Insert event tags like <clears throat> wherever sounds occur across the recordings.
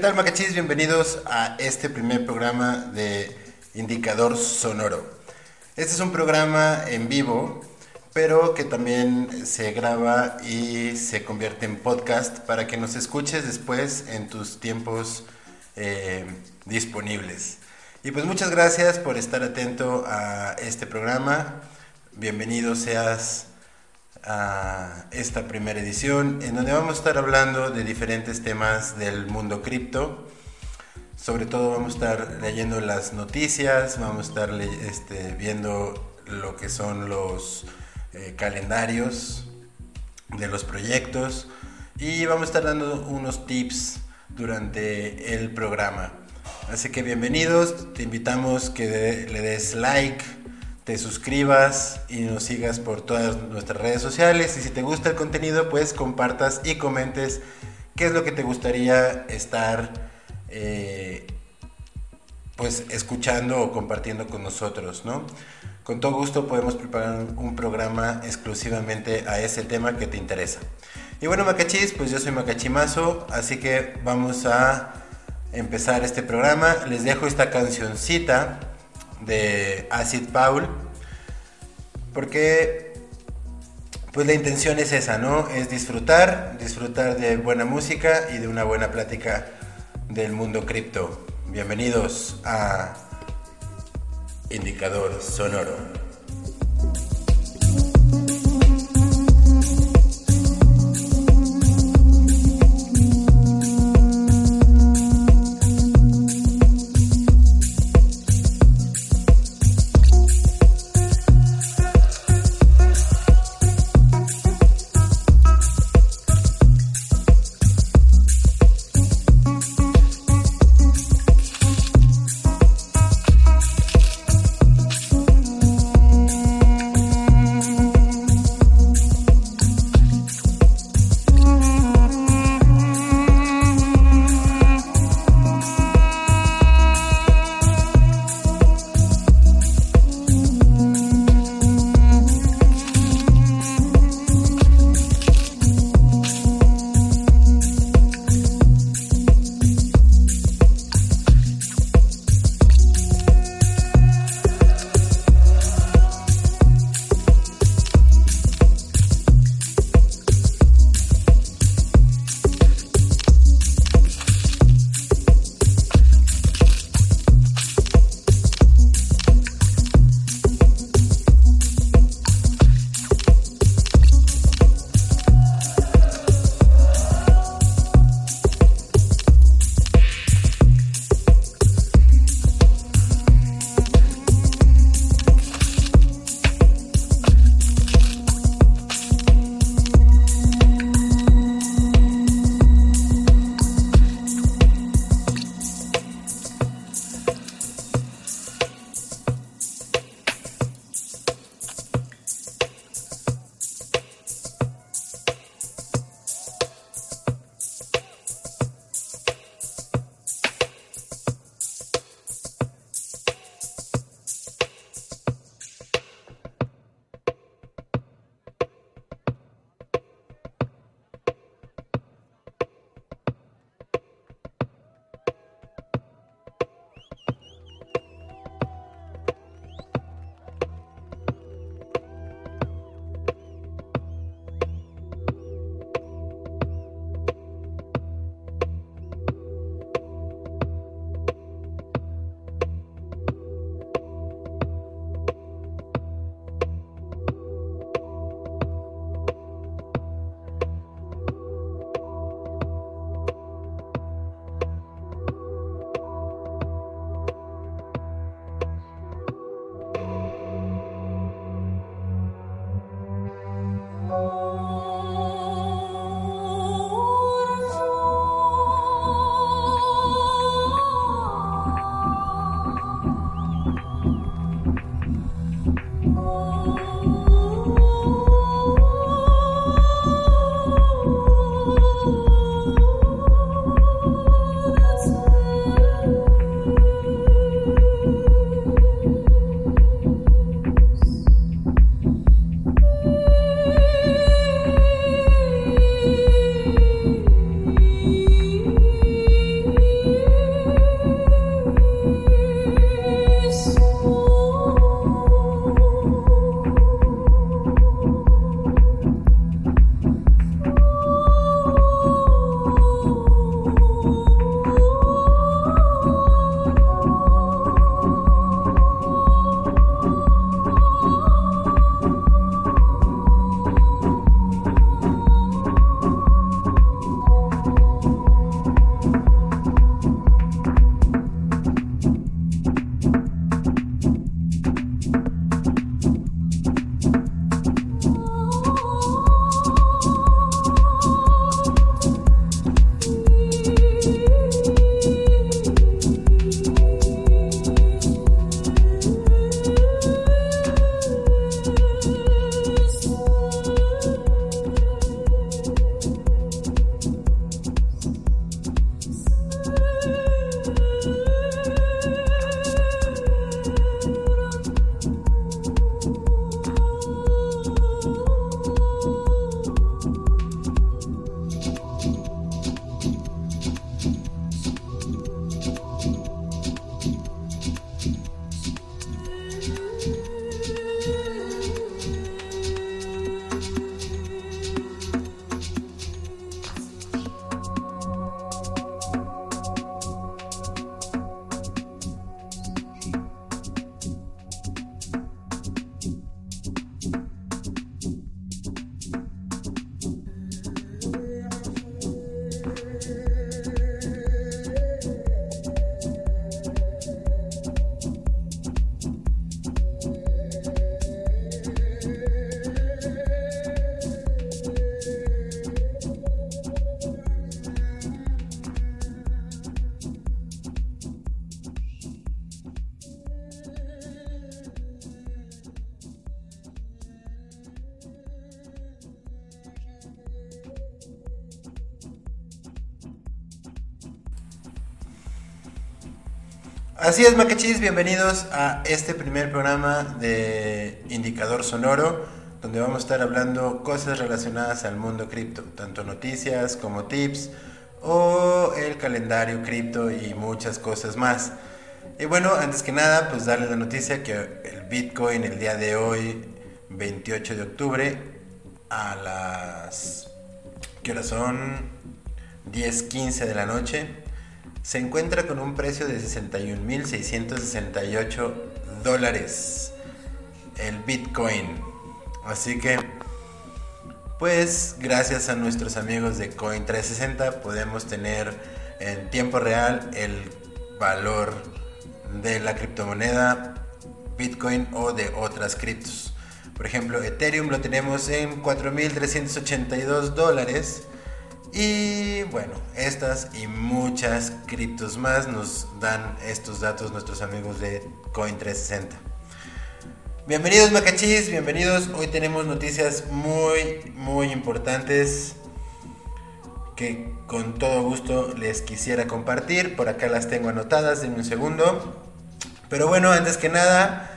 ¿Qué tal, Macachis? Bienvenidos a este primer programa de Indicador Sonoro. Este es un programa en vivo, pero que también se graba y se convierte en podcast para que nos escuches después en tus tiempos eh, disponibles. Y pues muchas gracias por estar atento a este programa. Bienvenido seas a esta primera edición en donde vamos a estar hablando de diferentes temas del mundo cripto. Sobre todo vamos a estar leyendo las noticias, vamos a estar este, viendo lo que son los eh, calendarios de los proyectos y vamos a estar dando unos tips durante el programa. Así que bienvenidos, te invitamos que le des like, te suscribas y nos sigas por todas nuestras redes sociales y si te gusta el contenido pues compartas y comentes qué es lo que te gustaría estar eh, pues escuchando o compartiendo con nosotros, ¿no? Con todo gusto podemos preparar un programa exclusivamente a ese tema que te interesa. Y bueno, Macachis, pues yo soy Macachimazo, así que vamos a empezar este programa. Les dejo esta cancioncita de Acid Paul, porque pues la intención es esa, ¿no? Es disfrutar, disfrutar de buena música y de una buena plática del mundo cripto. Bienvenidos a Indicador Sonoro. Así es, Macachis, bienvenidos a este primer programa de Indicador Sonoro, donde vamos a estar hablando cosas relacionadas al mundo cripto, tanto noticias como tips o el calendario cripto y muchas cosas más. Y bueno, antes que nada, pues darles la noticia que el Bitcoin el día de hoy, 28 de octubre, a las... ¿Qué hora son? 10.15 de la noche se encuentra con un precio de 61.668 dólares el Bitcoin. Así que, pues gracias a nuestros amigos de Coin360 podemos tener en tiempo real el valor de la criptomoneda Bitcoin o de otras criptos. Por ejemplo, Ethereum lo tenemos en 4.382 dólares y bueno, estas y muchas criptos más nos dan estos datos nuestros amigos de Coin360. Bienvenidos Macachis, bienvenidos. Hoy tenemos noticias muy, muy importantes que con todo gusto les quisiera compartir. Por acá las tengo anotadas, en un segundo. Pero bueno, antes que nada,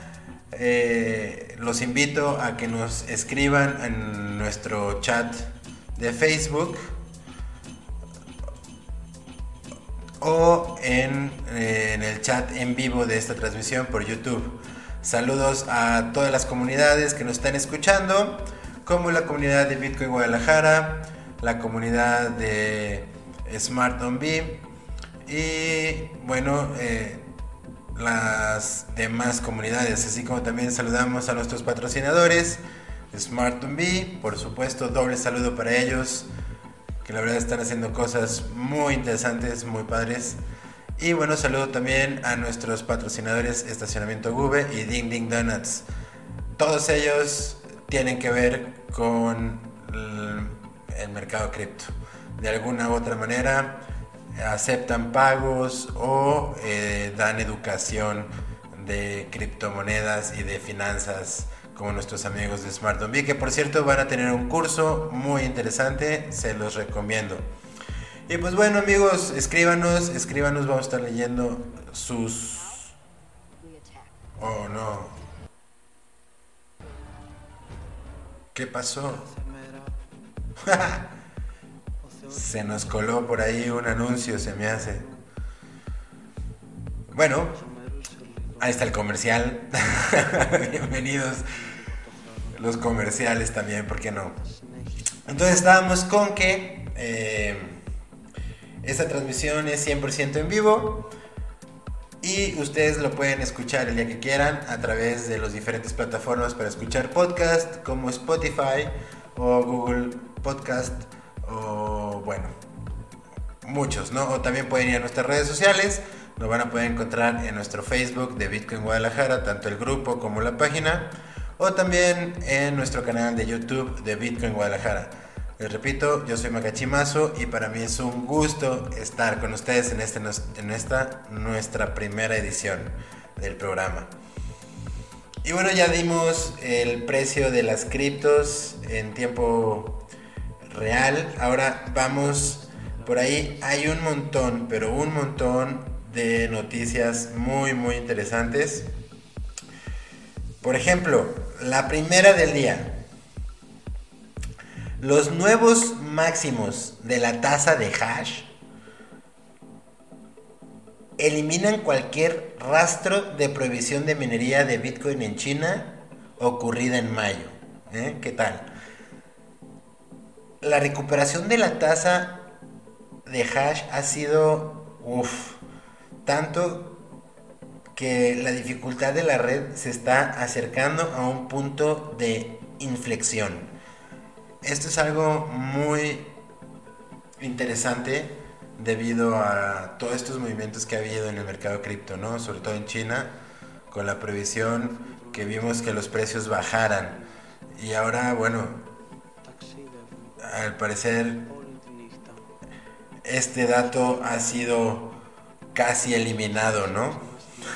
eh, los invito a que nos escriban en nuestro chat de Facebook o en, en, el chat en vivo de esta transmisión por YouTube. Saludos a todas las comunidades que nos están escuchando, como la comunidad de Bitcoin Guadalajara, la comunidad de Smart on B y bueno, eh, las demás comunidades, así como también saludamos a nuestros patrocinadores, Smart on B, por supuesto, doble saludo para ellos que la verdad están haciendo cosas muy interesantes, muy padres. Y bueno, saludo también a nuestros patrocinadores Estacionamiento Gube y Ding Ding Donuts. Todos ellos tienen que ver con el mercado cripto. De alguna u otra manera aceptan pagos o eh, dan educación de criptomonedas y de finanzas como nuestros amigos de Smart que por cierto van a tener un curso muy interesante, se los recomiendo. Y pues bueno amigos, escríbanos, escríbanos, vamos a estar leyendo sus... Oh no. ¿Qué pasó? <laughs> se nos coló por ahí un anuncio, se me hace. Bueno, Ahí está el comercial. <laughs> Bienvenidos. Los comerciales también, ¿por qué no? Entonces estábamos con que eh, esta transmisión es 100% en vivo y ustedes lo pueden escuchar el día que quieran a través de las diferentes plataformas para escuchar podcast como Spotify o Google Podcast o bueno, muchos, ¿no? O también pueden ir a nuestras redes sociales lo van a poder encontrar en nuestro Facebook de Bitcoin Guadalajara, tanto el grupo como la página, o también en nuestro canal de YouTube de Bitcoin Guadalajara. Les repito, yo soy Macachimazo y para mí es un gusto estar con ustedes en, este, en esta nuestra primera edición del programa. Y bueno, ya dimos el precio de las criptos en tiempo real. Ahora vamos por ahí. Hay un montón, pero un montón de noticias muy muy interesantes. Por ejemplo, la primera del día. Los nuevos máximos de la tasa de hash eliminan cualquier rastro de prohibición de minería de Bitcoin en China ocurrida en mayo. ¿Eh? ¿Qué tal? La recuperación de la tasa de hash ha sido uf, tanto que la dificultad de la red se está acercando a un punto de inflexión. Esto es algo muy interesante debido a todos estos movimientos que ha habido en el mercado cripto, ¿no? Sobre todo en China, con la previsión que vimos que los precios bajaran. Y ahora, bueno, al parecer este dato ha sido casi eliminado, ¿no?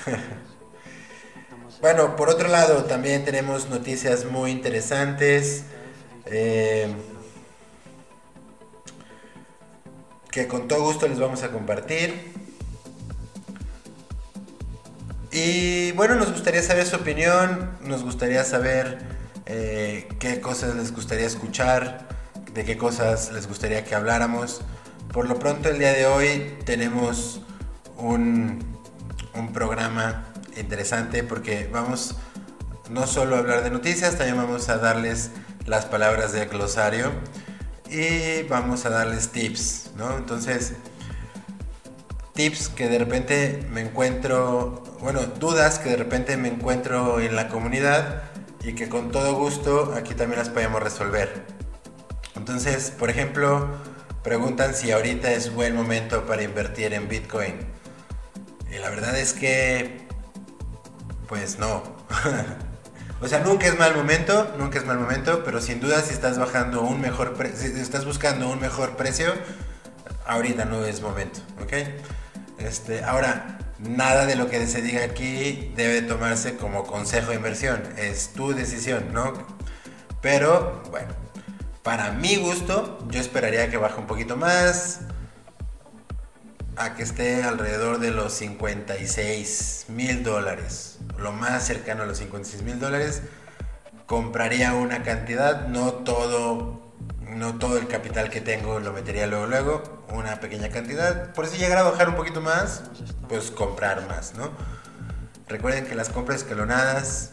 <laughs> bueno, por otro lado, también tenemos noticias muy interesantes. Eh, que con todo gusto les vamos a compartir. Y bueno, nos gustaría saber su opinión, nos gustaría saber eh, qué cosas les gustaría escuchar, de qué cosas les gustaría que habláramos. Por lo pronto el día de hoy tenemos un, un programa interesante porque vamos no solo a hablar de noticias, también vamos a darles las palabras del glosario y vamos a darles tips, ¿no? Entonces, tips que de repente me encuentro, bueno, dudas que de repente me encuentro en la comunidad y que con todo gusto aquí también las podemos resolver. Entonces, por ejemplo, preguntan si ahorita es buen momento para invertir en Bitcoin. Y la verdad es que, pues no. <laughs> o sea, nunca es mal momento, nunca es mal momento, pero sin duda si estás bajando un mejor, si estás buscando un mejor precio, ahorita no es momento, ¿ok? Este, ahora, nada de lo que se diga aquí debe tomarse como consejo de inversión, es tu decisión, ¿no? Pero, bueno, para mi gusto, yo esperaría que baje un poquito más, a que esté alrededor de los 56 mil dólares, lo más cercano a los 56 mil dólares, compraría una cantidad, no todo no todo el capital que tengo lo metería luego, luego, una pequeña cantidad. Por si llegara a bajar un poquito más, pues comprar más, ¿no? Recuerden que las compras escalonadas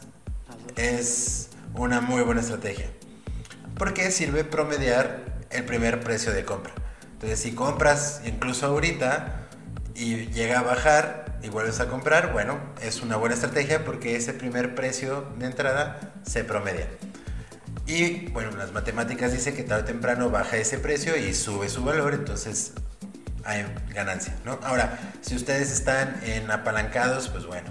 es una muy buena estrategia. Porque sirve promediar el primer precio de compra. Entonces, si compras incluso ahorita y llega a bajar y vuelves a comprar, bueno, es una buena estrategia porque ese primer precio de entrada se promedia. Y bueno, las matemáticas dicen que tarde o temprano baja ese precio y sube su valor, entonces hay ganancia. Ahora, si ustedes están en apalancados, pues bueno,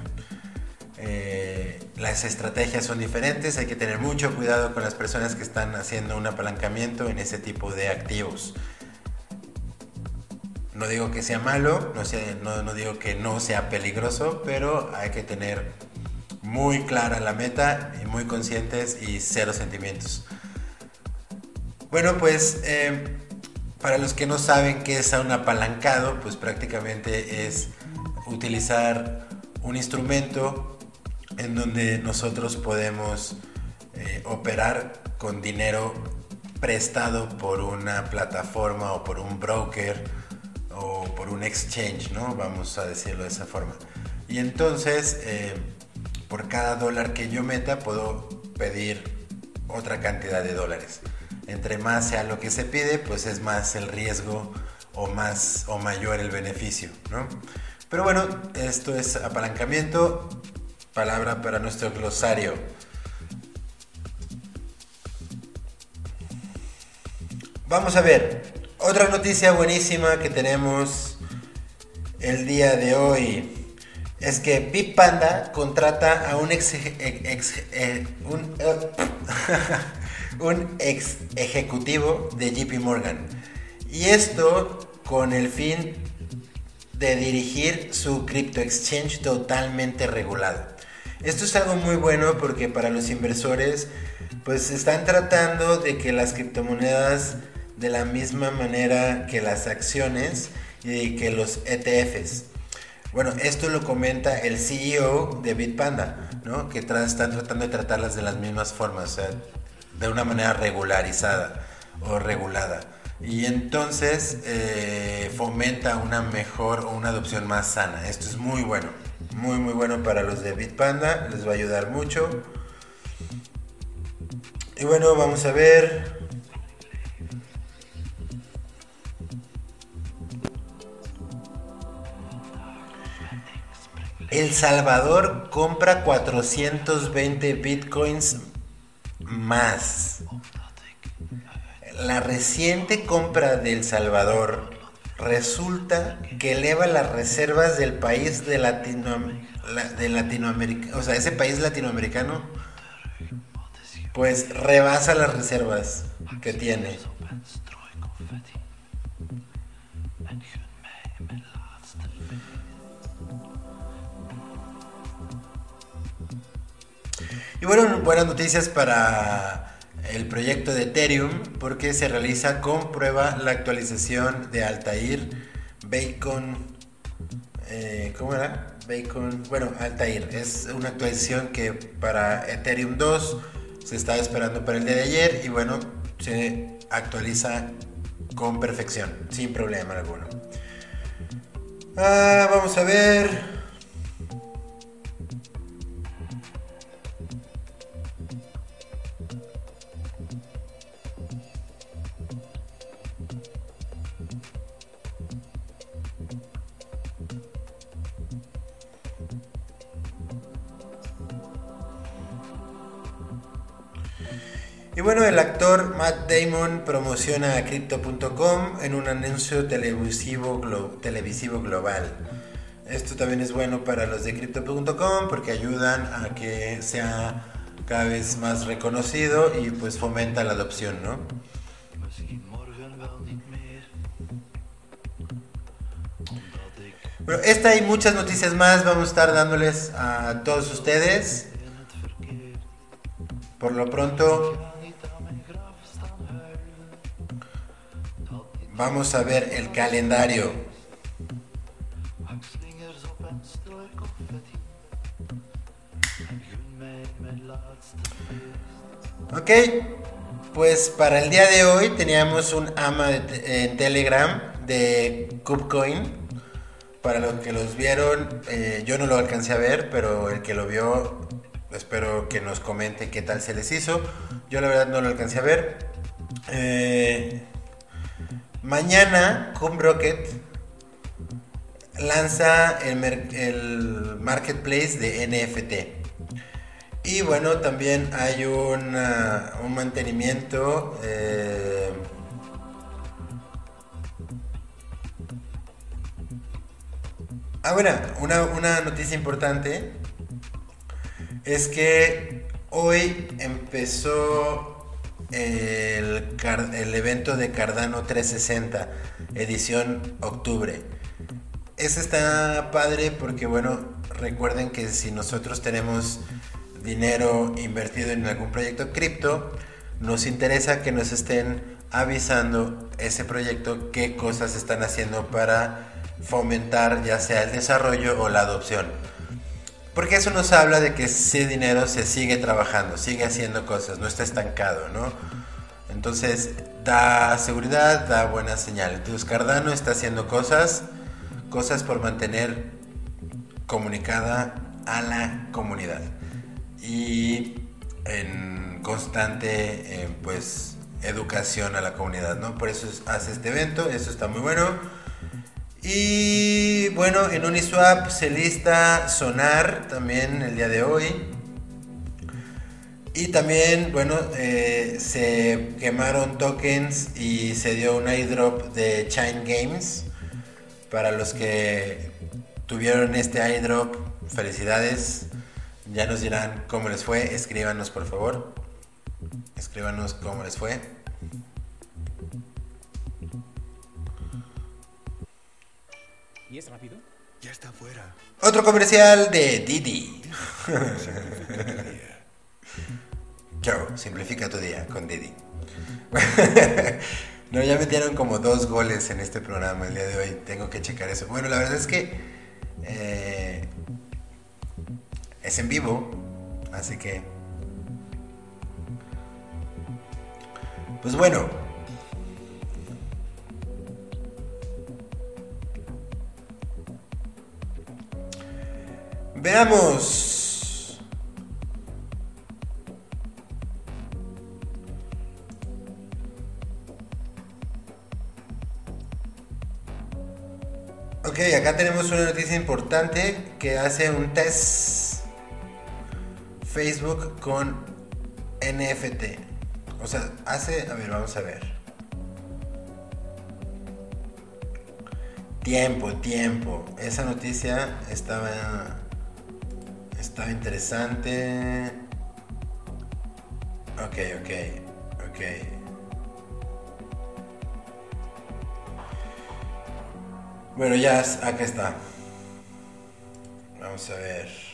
eh, las estrategias son diferentes, hay que tener mucho cuidado con las personas que están haciendo un apalancamiento en ese tipo de activos. No digo que sea malo, no, no, no digo que no sea peligroso, pero hay que tener muy clara la meta y muy conscientes y cero sentimientos. Bueno, pues eh, para los que no saben qué es un apalancado, pues prácticamente es utilizar un instrumento en donde nosotros podemos eh, operar con dinero prestado por una plataforma o por un broker o por un exchange, ¿no? Vamos a decirlo de esa forma. Y entonces eh, por cada dólar que yo meta puedo pedir otra cantidad de dólares. Entre más sea lo que se pide, pues es más el riesgo o más o mayor el beneficio, ¿no? Pero bueno, esto es apalancamiento, palabra para nuestro glosario. Vamos a ver, otra noticia buenísima que tenemos el día de hoy es que Bitpanda contrata a un ex, eh, un, <laughs> un ex ejecutivo de JP Morgan. Y esto con el fin de dirigir su crypto exchange totalmente regulado. Esto es algo muy bueno porque para los inversores pues están tratando de que las criptomonedas de la misma manera que las acciones y que los ETFs bueno, esto lo comenta el CEO de Bitpanda, ¿no? que están tratando de tratarlas de las mismas formas, o sea, de una manera regularizada o regulada. Y entonces eh, fomenta una mejor o una adopción más sana. Esto es muy bueno, muy muy bueno para los de Bitpanda, les va a ayudar mucho. Y bueno, vamos a ver. El Salvador compra 420 bitcoins más. La reciente compra del Salvador resulta que eleva las reservas del país de, de Latinoamérica, o sea, ese país latinoamericano, pues rebasa las reservas que tiene. Y bueno, buenas noticias para el proyecto de Ethereum porque se realiza con prueba la actualización de Altair Bacon eh, ¿cómo era? Bacon, bueno, Altair. Es una actualización que para Ethereum 2 se estaba esperando para el día de ayer y bueno, se actualiza con perfección, sin problema alguno. Ah, vamos a ver. Y bueno, el actor Matt Damon promociona a Crypto.com en un anuncio televisivo, global. Esto también es bueno para los de Crypto.com porque ayudan a que sea cada vez más reconocido y pues fomenta la adopción, ¿no? Bueno, esta y muchas noticias más vamos a estar dándoles a todos ustedes. Por lo pronto, Vamos a ver el calendario. Ok, pues para el día de hoy teníamos un ama en Telegram de KubeCoin. Para los que los vieron, eh, yo no lo alcancé a ver, pero el que lo vio, espero que nos comente qué tal se les hizo. Yo la verdad no lo alcancé a ver. Eh, Mañana, Rocket lanza el, marketplace de NFT. Y bueno, también hay un mantenimiento. Eh, ah, bueno, una, una noticia importante es que hoy empezó el, evento de Cardano 360, edición octubre. Ese está padre porque, bueno, recuerden que si nosotros tenemos dinero invertido en algún proyecto cripto, nos interesa que nos estén avisando ese proyecto qué cosas están haciendo para fomentar ya sea el desarrollo o la adopción. Porque eso nos habla de que ese dinero se sigue trabajando, sigue haciendo cosas, no está estancado, ¿no? Entonces da seguridad, da buena señal. Entonces Cardano está haciendo cosas, cosas por mantener comunicada a la comunidad y en constante eh, pues educación a la comunidad, ¿no? Por eso hace este evento, eso está muy bueno. Y bueno, en Uniswap se lista Sonar también el día de hoy. Y también, bueno, eh, se quemaron tokens y se dio un iDrop de Chine Games. Para los que tuvieron este iDrop, felicidades. Ya nos dirán cómo les fue. Escríbanos, por favor. Escríbanos cómo les fue. ¿Y es rápido? Ya está afuera. Otro comercial de Didi. <laughs> Chao, simplifica tu día con Didi. <laughs> no, ya metieron como dos goles en este programa el día de hoy. Tengo que checar eso. Bueno, la verdad es que eh, es en vivo, así que... Pues bueno, Veamos. Ok, acá tenemos una noticia importante que hace un test Facebook con NFT. O sea, hace, a ver, vamos a ver. Tiempo, tiempo. Esa noticia estaba estaba interesante. Ok, ok, ok. Bueno, ya acá está. Vamos a ver.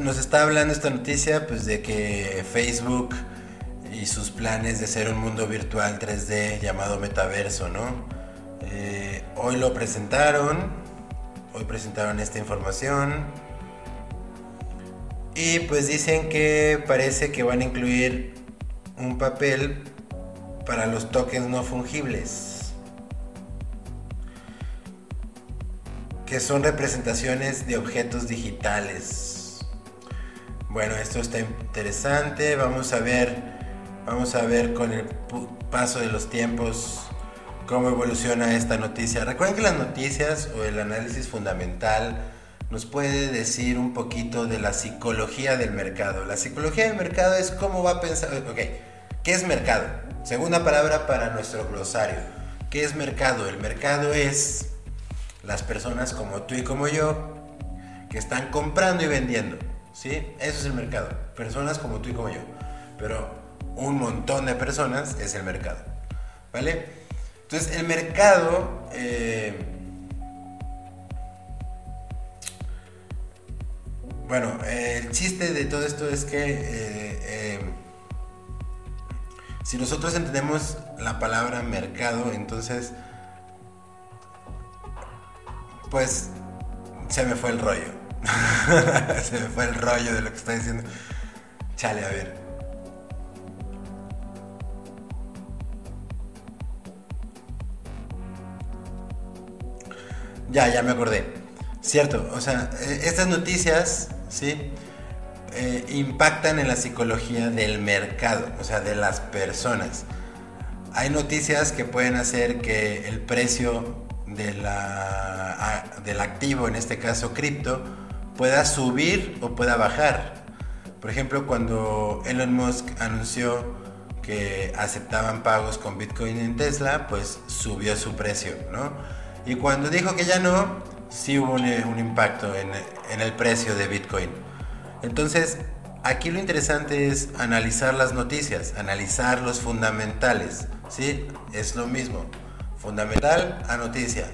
Nos está hablando esta noticia pues de que Facebook y sus planes de ser un mundo virtual 3D llamado metaverso, ¿no? Eh, hoy lo presentaron, hoy presentaron esta información y pues dicen que parece que van a incluir un papel para los tokens no fungibles, que son representaciones de objetos digitales. Bueno, esto está interesante. Vamos a ver, vamos a ver con el paso de los tiempos cómo evoluciona esta noticia. Recuerden que las noticias o el análisis fundamental nos puede decir un poquito de la psicología del mercado. La psicología del mercado es cómo va a pensar. Ok, ¿qué es mercado? Segunda palabra para nuestro glosario. ¿Qué es mercado? El mercado es las personas como tú y como yo que están comprando y vendiendo. ¿Sí? Eso es el mercado. Personas como tú y como yo. Pero un montón de personas es el mercado. ¿Vale? Entonces el mercado... eh, bueno, eh, el chiste de todo esto es que... eh, si nosotros entendemos la palabra mercado, entonces... Pues se me fue el rollo. <laughs> se me fue el rollo de lo que está diciendo. Chale, a ver. Ya, ya me acordé. Cierto, o sea, eh, estas noticias, ¿sí? Eh, impactan en la psicología del mercado, o sea, de las personas. Hay noticias que pueden hacer que el precio de la, del activo, en este caso cripto, pueda subir o pueda bajar. Por ejemplo, cuando Elon Musk anunció que aceptaban pagos con Bitcoin en Tesla, pues subió su precio, ¿no? Y cuando dijo que ya no, sí hubo un, un impacto en, en el precio de Bitcoin. Entonces, aquí lo interesante es analizar las noticias, analizar los fundamentales, ¿sí? Es lo mismo, fundamental a noticia.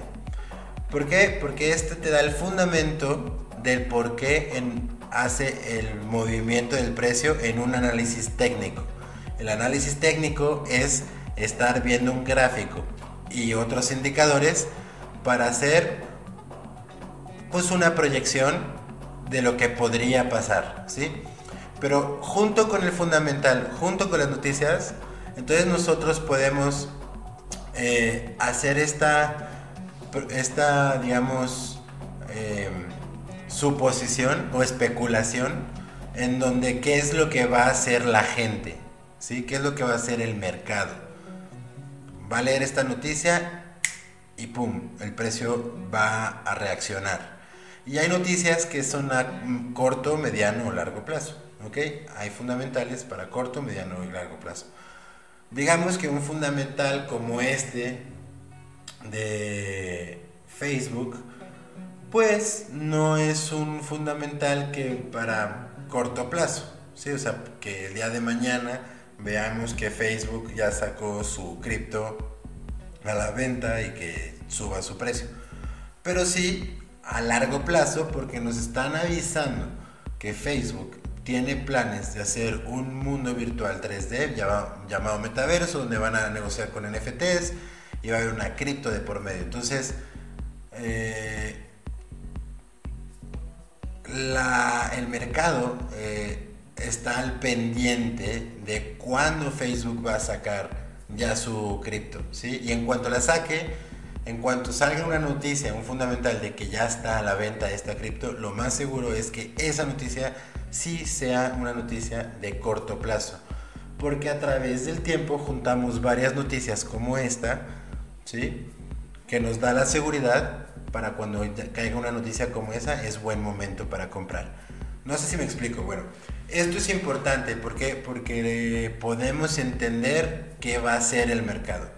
¿Por qué? Porque este te da el fundamento del por qué hace el movimiento del precio en un análisis técnico. El análisis técnico es estar viendo un gráfico y otros indicadores para hacer pues una proyección de lo que podría pasar, ¿sí? Pero junto con el fundamental, junto con las noticias, entonces nosotros podemos eh, hacer esta, esta digamos, eh, suposición o especulación en donde qué es lo que va a hacer la gente, ¿sí? ¿Qué es lo que va a hacer el mercado? Va a leer esta noticia y pum, el precio va a reaccionar. Y hay noticias que son a corto, mediano o largo plazo. Hay fundamentales para corto, mediano y largo plazo. Digamos que un fundamental como este de Facebook, pues no es un fundamental que para corto plazo. ¿sí? O sea, que el día de mañana veamos que Facebook ya sacó su cripto a la venta y que suba su precio. Pero sí a largo plazo porque nos están avisando que Facebook tiene planes de hacer un mundo virtual 3D llama- llamado metaverso donde van a negociar con NFTs y va a haber una cripto de por medio. Entonces, eh, el mercado eh, está al pendiente de cuándo Facebook va a sacar ya su cripto, ¿sí? Y en cuanto la saque, en cuanto salga una noticia, un fundamental de que ya está a la venta esta cripto, lo más seguro es que esa noticia sí sea una noticia de corto plazo. Porque a través del tiempo juntamos varias noticias como esta, ¿sí? Que nos da la seguridad para cuando caiga una noticia como esa, es buen momento para comprar. No sé si me explico. Bueno, esto es importante ¿por qué? porque eh, podemos entender qué va a ser el mercado.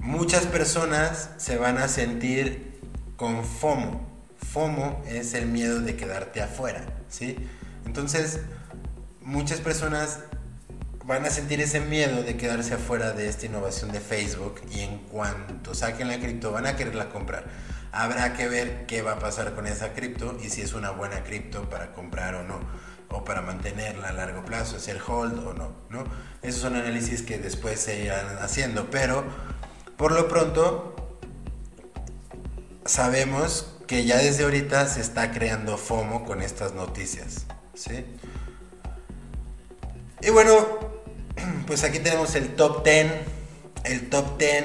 Muchas personas se van a sentir con FOMO. FOMO es el miedo de quedarte afuera, ¿sí? Entonces, muchas personas van a sentir ese miedo de quedarse afuera de esta innovación de Facebook y en cuanto saquen la cripto van a quererla comprar. Habrá que ver qué va a pasar con esa cripto y si es una buena cripto para comprar o no, o para mantenerla a largo plazo, hacer hold o no, ¿no? Esos son análisis que después se irán haciendo, pero por lo pronto sabemos que ya desde ahorita se está creando FOMO con estas noticias, ¿sí? Y bueno, <clears throat> pues aquí tenemos el top 10, el top 10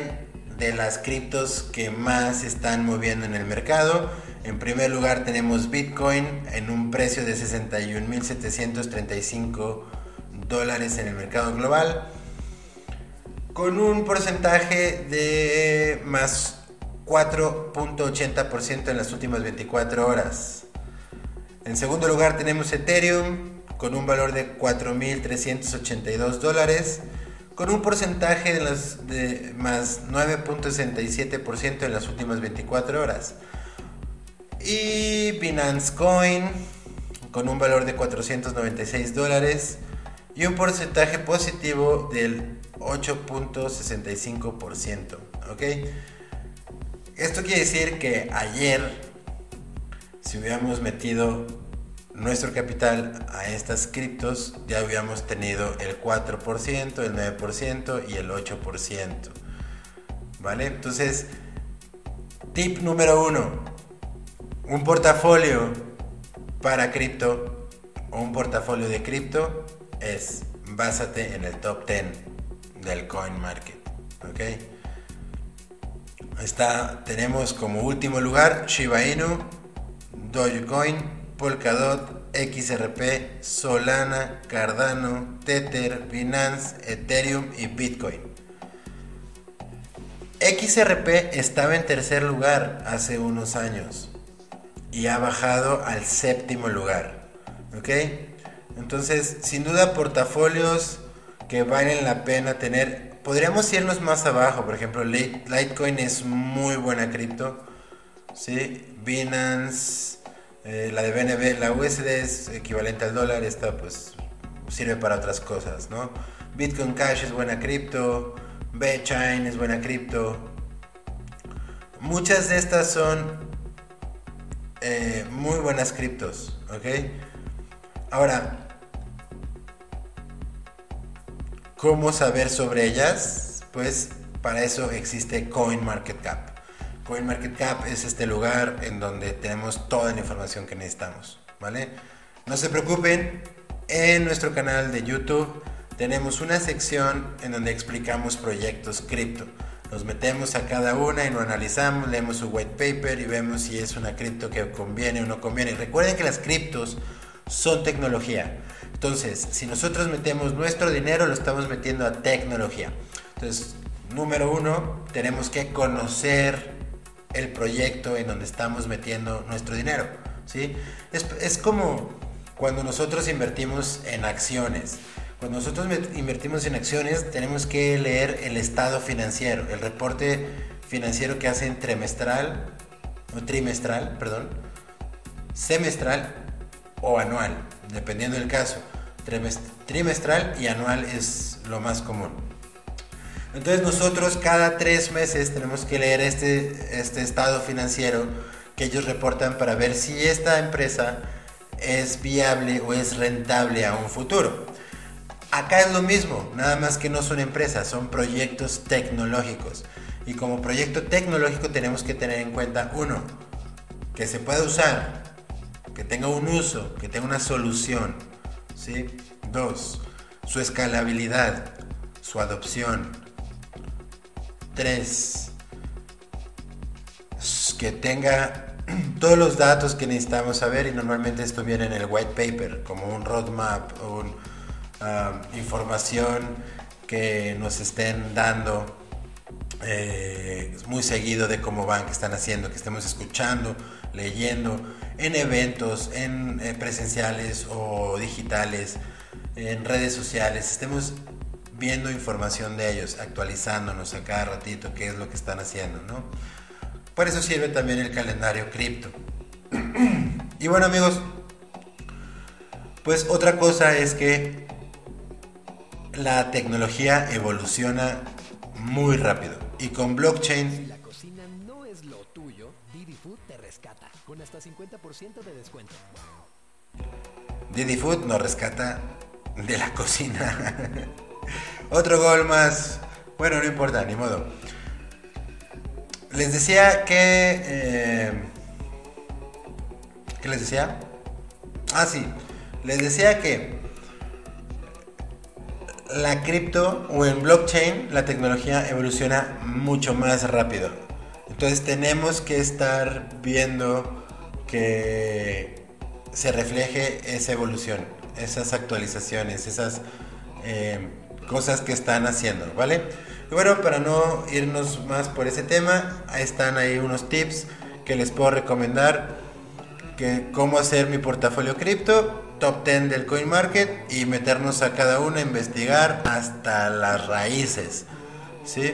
de las criptos que más están moviendo en el mercado. En primer lugar tenemos Bitcoin en un precio de 61.735 dólares en el mercado global, con un porcentaje de más 4.80% en las últimas 24 horas. En segundo lugar tenemos Ethereum con un valor de 4.382 dólares con un porcentaje de, las, de más 9.67% en las últimas 24 horas. Y Binance Coin con un valor de 496 dólares y un porcentaje positivo del 8.65%. ¿Ok? Esto quiere decir que ayer, si hubiéramos metido nuestro capital a estas criptos ya habíamos tenido el 4%, el 9% y el 8%. ¿Vale? Entonces, tip número uno, un portafolio para cripto o un portafolio de cripto es básate en el top 10 del coin market. ¿Ok? Está, tenemos como último lugar Shiba Inu, Dogecoin, Polkadot, XRP, Solana, Cardano, Tether, Binance, Ethereum y Bitcoin. XRP estaba en tercer lugar hace unos años y ha bajado al séptimo lugar. ¿Ok? Entonces, sin duda, portafolios que valen la pena tener. Podríamos irnos más abajo, por ejemplo, Litecoin es muy buena cripto. ¿sí? Binance, eh, la de BNB, la USD es equivalente al dólar, esta pues sirve para otras cosas, ¿no? Bitcoin Cash es buena cripto, BChain es buena cripto. Muchas de estas son eh, muy buenas criptos, ¿ok? Ahora, ¿cómo saber sobre ellas? Pues para eso existe CoinMarketCap. CoinMarketCap es este lugar en donde tenemos toda la información que necesitamos, ¿vale? No se preocupen, en nuestro canal de YouTube tenemos una sección en donde explicamos proyectos cripto. Nos metemos a cada una y lo analizamos, leemos su white paper y vemos si es una cripto que conviene o no conviene. Recuerden que las criptos son tecnología. Entonces, si nosotros metemos nuestro dinero, lo estamos metiendo a tecnología. Entonces, número uno, tenemos que conocer el proyecto en donde estamos metiendo nuestro dinero. ¿sí? Es, como cuando nosotros invertimos en acciones. Cuando nosotros invertimos en acciones tenemos que leer el estado financiero, el reporte financiero que hacen trimestral, o trimestral, perdón, semestral o anual, dependiendo del caso. Trimestral y anual es lo más común. Entonces nosotros cada tres meses tenemos que leer este, este estado financiero que ellos reportan para ver si esta empresa es viable o es rentable a un futuro. Acá es lo mismo, nada más que no son empresas, son proyectos tecnológicos. Y como proyecto tecnológico tenemos que tener en cuenta, uno, que se pueda usar, que tenga un uso, que tenga una solución. ¿sí? Dos, su escalabilidad, su adopción. 3. Que tenga <clears throat> todos los datos que necesitamos saber y normalmente esto viene en el white paper como un roadmap o um, información que nos estén dando eh, muy seguido de cómo van, que están haciendo, que estemos escuchando, leyendo en eventos, en eh, presenciales o digitales, en redes sociales, estemos viendo información de ellos, actualizándonos a cada ratito qué es lo que están haciendo, ¿no? Por eso sirve también el calendario cripto. <clears throat> y bueno amigos, pues otra cosa es que la tecnología evoluciona muy rápido y con blockchain hasta 50% de descuento. Didi Food nos rescata de la cocina. <laughs> Otro gol más. Bueno, no importa, ni modo. Les decía que... Eh, ¿Qué les decía? Ah, sí. Les decía que la cripto o en blockchain la tecnología evoluciona mucho más rápido. Entonces tenemos que estar viendo que se refleje esa evolución, esas actualizaciones, esas eh, cosas que están haciendo, ¿vale? Bueno, para no irnos más por ese tema, están ahí unos tips que les puedo recomendar, que cómo hacer mi portafolio cripto, top 10 del coin market y meternos a cada uno a investigar hasta las raíces, ¿sí?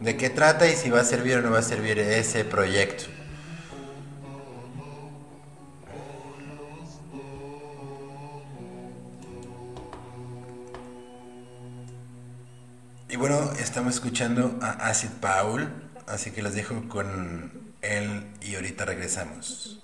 De qué trata y si va a servir o no va a servir ese proyecto. Y bueno, estamos escuchando a Acid Paul, así que los dejo con él y ahorita regresamos.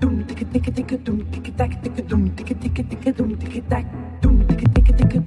dum ticka ticka ticka dum ticka tack ticka dum ticka ticka ticka dum ticka tack dum ticka ticka ticka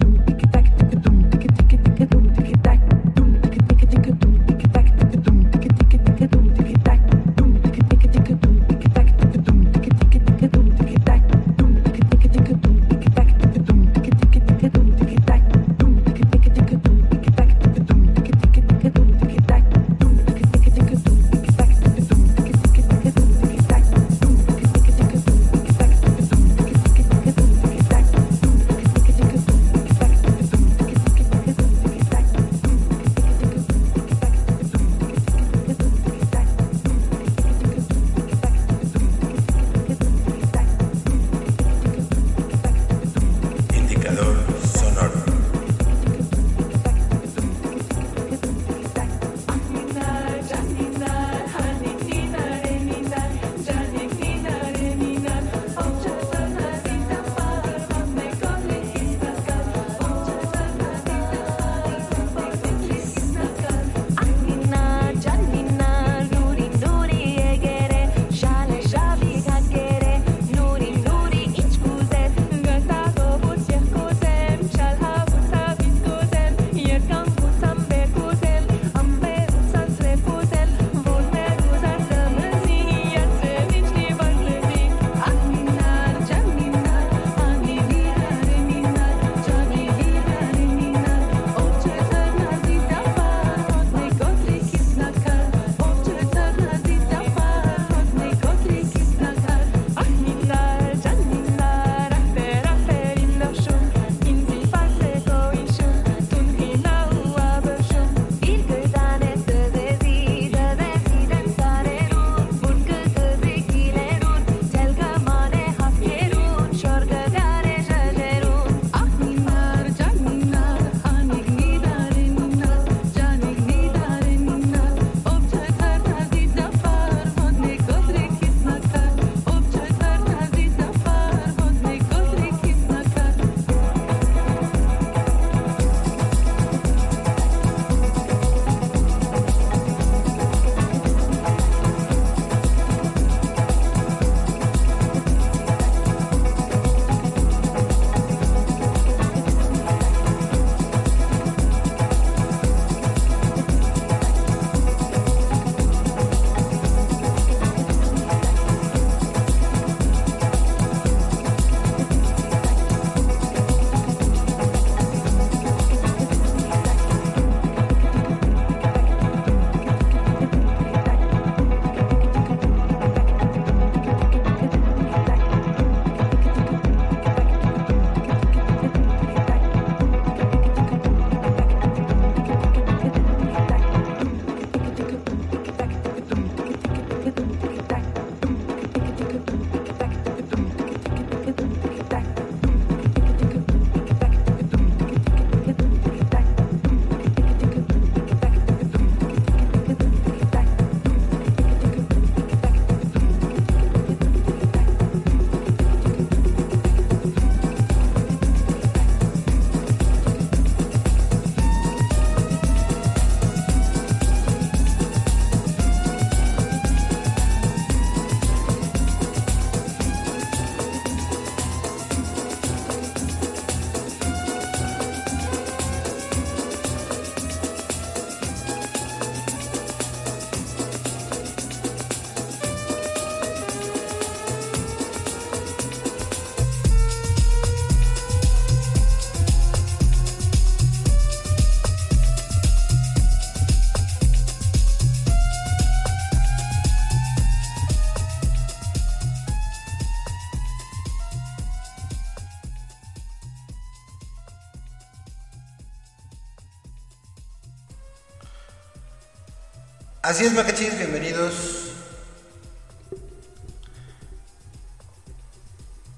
Así es, Macachis, bienvenidos.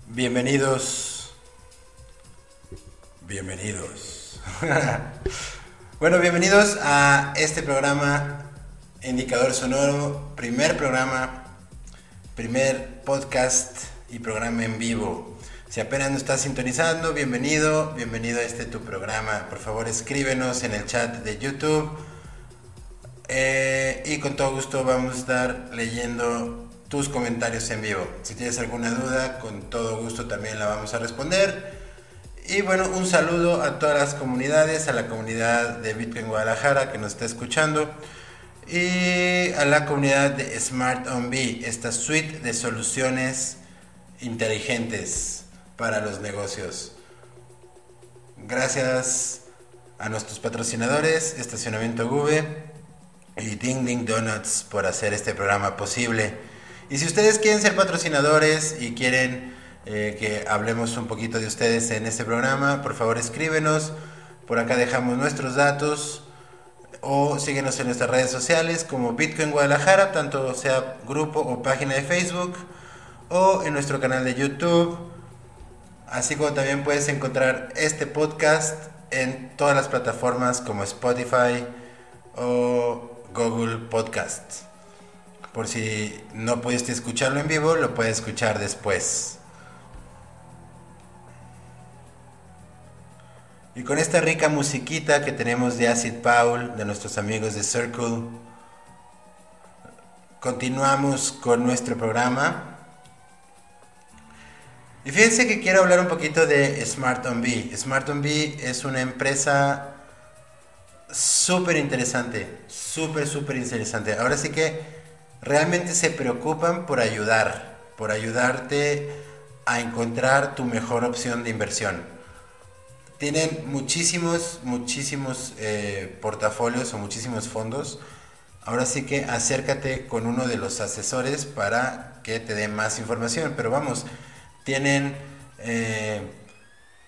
Bienvenidos. Bienvenidos. <laughs> bueno, bienvenidos a este programa Indicador Sonoro, primer programa, primer podcast y programa en vivo. Si apenas nos estás sintonizando, bienvenido, bienvenido a este tu programa. Por favor, escríbenos en el chat de YouTube eh, y con todo gusto vamos a estar leyendo tus comentarios en vivo. Si tienes alguna duda, con todo gusto también la vamos a responder. Y bueno, un saludo a todas las comunidades, a la comunidad de Bitcoin Guadalajara que nos está escuchando y a la comunidad de Smart On B, esta suite de soluciones inteligentes para los negocios. Gracias a nuestros patrocinadores, Estacionamiento Gube, y Ding Ding Donuts por hacer este programa posible. Y si ustedes quieren ser patrocinadores y quieren eh, que hablemos un poquito de ustedes en este programa, por favor escríbenos. Por acá dejamos nuestros datos o síguenos en nuestras redes sociales como Bitcoin Guadalajara, tanto sea grupo o página de Facebook o en nuestro canal de YouTube. Así como también puedes encontrar este podcast en todas las plataformas como Spotify o Google Podcast. Por si no pudiste escucharlo en vivo, lo puedes escuchar después. Y con esta rica musiquita que tenemos de Acid Paul, de nuestros amigos de Circle, continuamos con nuestro programa. Y fíjense que quiero hablar un poquito de Smart On B. Smart On B es una empresa súper interesante, súper, súper interesante. Ahora sí que realmente se preocupan por ayudar, por ayudarte a encontrar tu mejor opción de inversión. Tienen muchísimos, muchísimos eh, portafolios o muchísimos fondos. Ahora sí que acércate con uno de los asesores para que te dé más información. Pero vamos, tienen eh,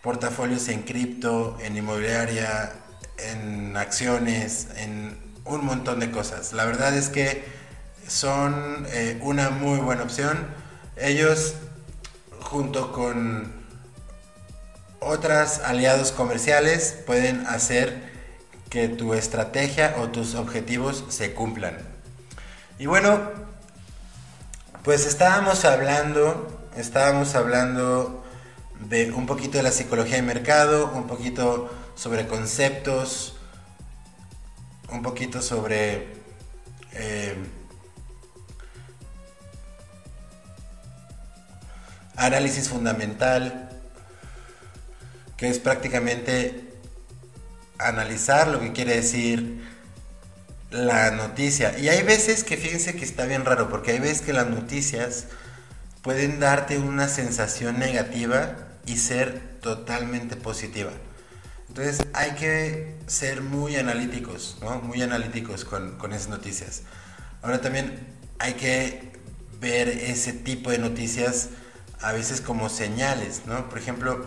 portafolios en cripto, en inmobiliaria, en acciones, en un montón de cosas. La verdad es que son eh, una muy buena opción. Ellos, junto con otras aliados comerciales, pueden hacer que tu estrategia o tus objetivos se cumplan. Y bueno, pues estábamos hablando, estábamos hablando de un poquito de la psicología de mercado, un poquito sobre conceptos, un poquito sobre eh, análisis fundamental, que es prácticamente analizar lo que quiere decir la noticia. Y hay veces que fíjense que está bien raro, porque hay veces que las noticias pueden darte una sensación negativa y ser totalmente positiva. Entonces hay que ser muy analíticos, ¿no? Muy analíticos con, esas noticias. Ahora también hay que ver ese tipo de noticias a veces como señales, ¿no? Por ejemplo,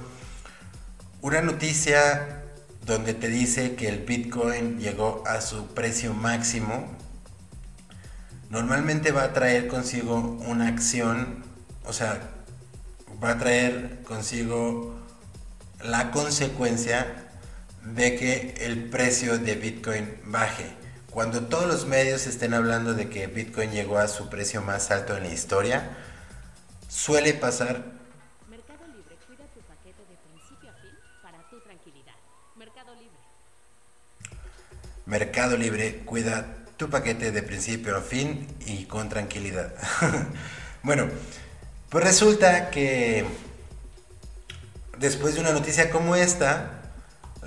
una noticia donde te dice que el Bitcoin llegó a su precio máximo, normalmente va a traer consigo una acción, o sea, va a traer consigo la consecuencia de que el precio de Bitcoin baje. Cuando todos los medios estén hablando de que Bitcoin llegó a su precio más alto en la historia, suele pasar. Mercado Libre cuida tu paquete de principio a fin para tu tranquilidad. Mercado Libre. Mercado Libre cuida tu paquete de principio a fin y con tranquilidad. <laughs> bueno, pues resulta que después de una noticia como esta,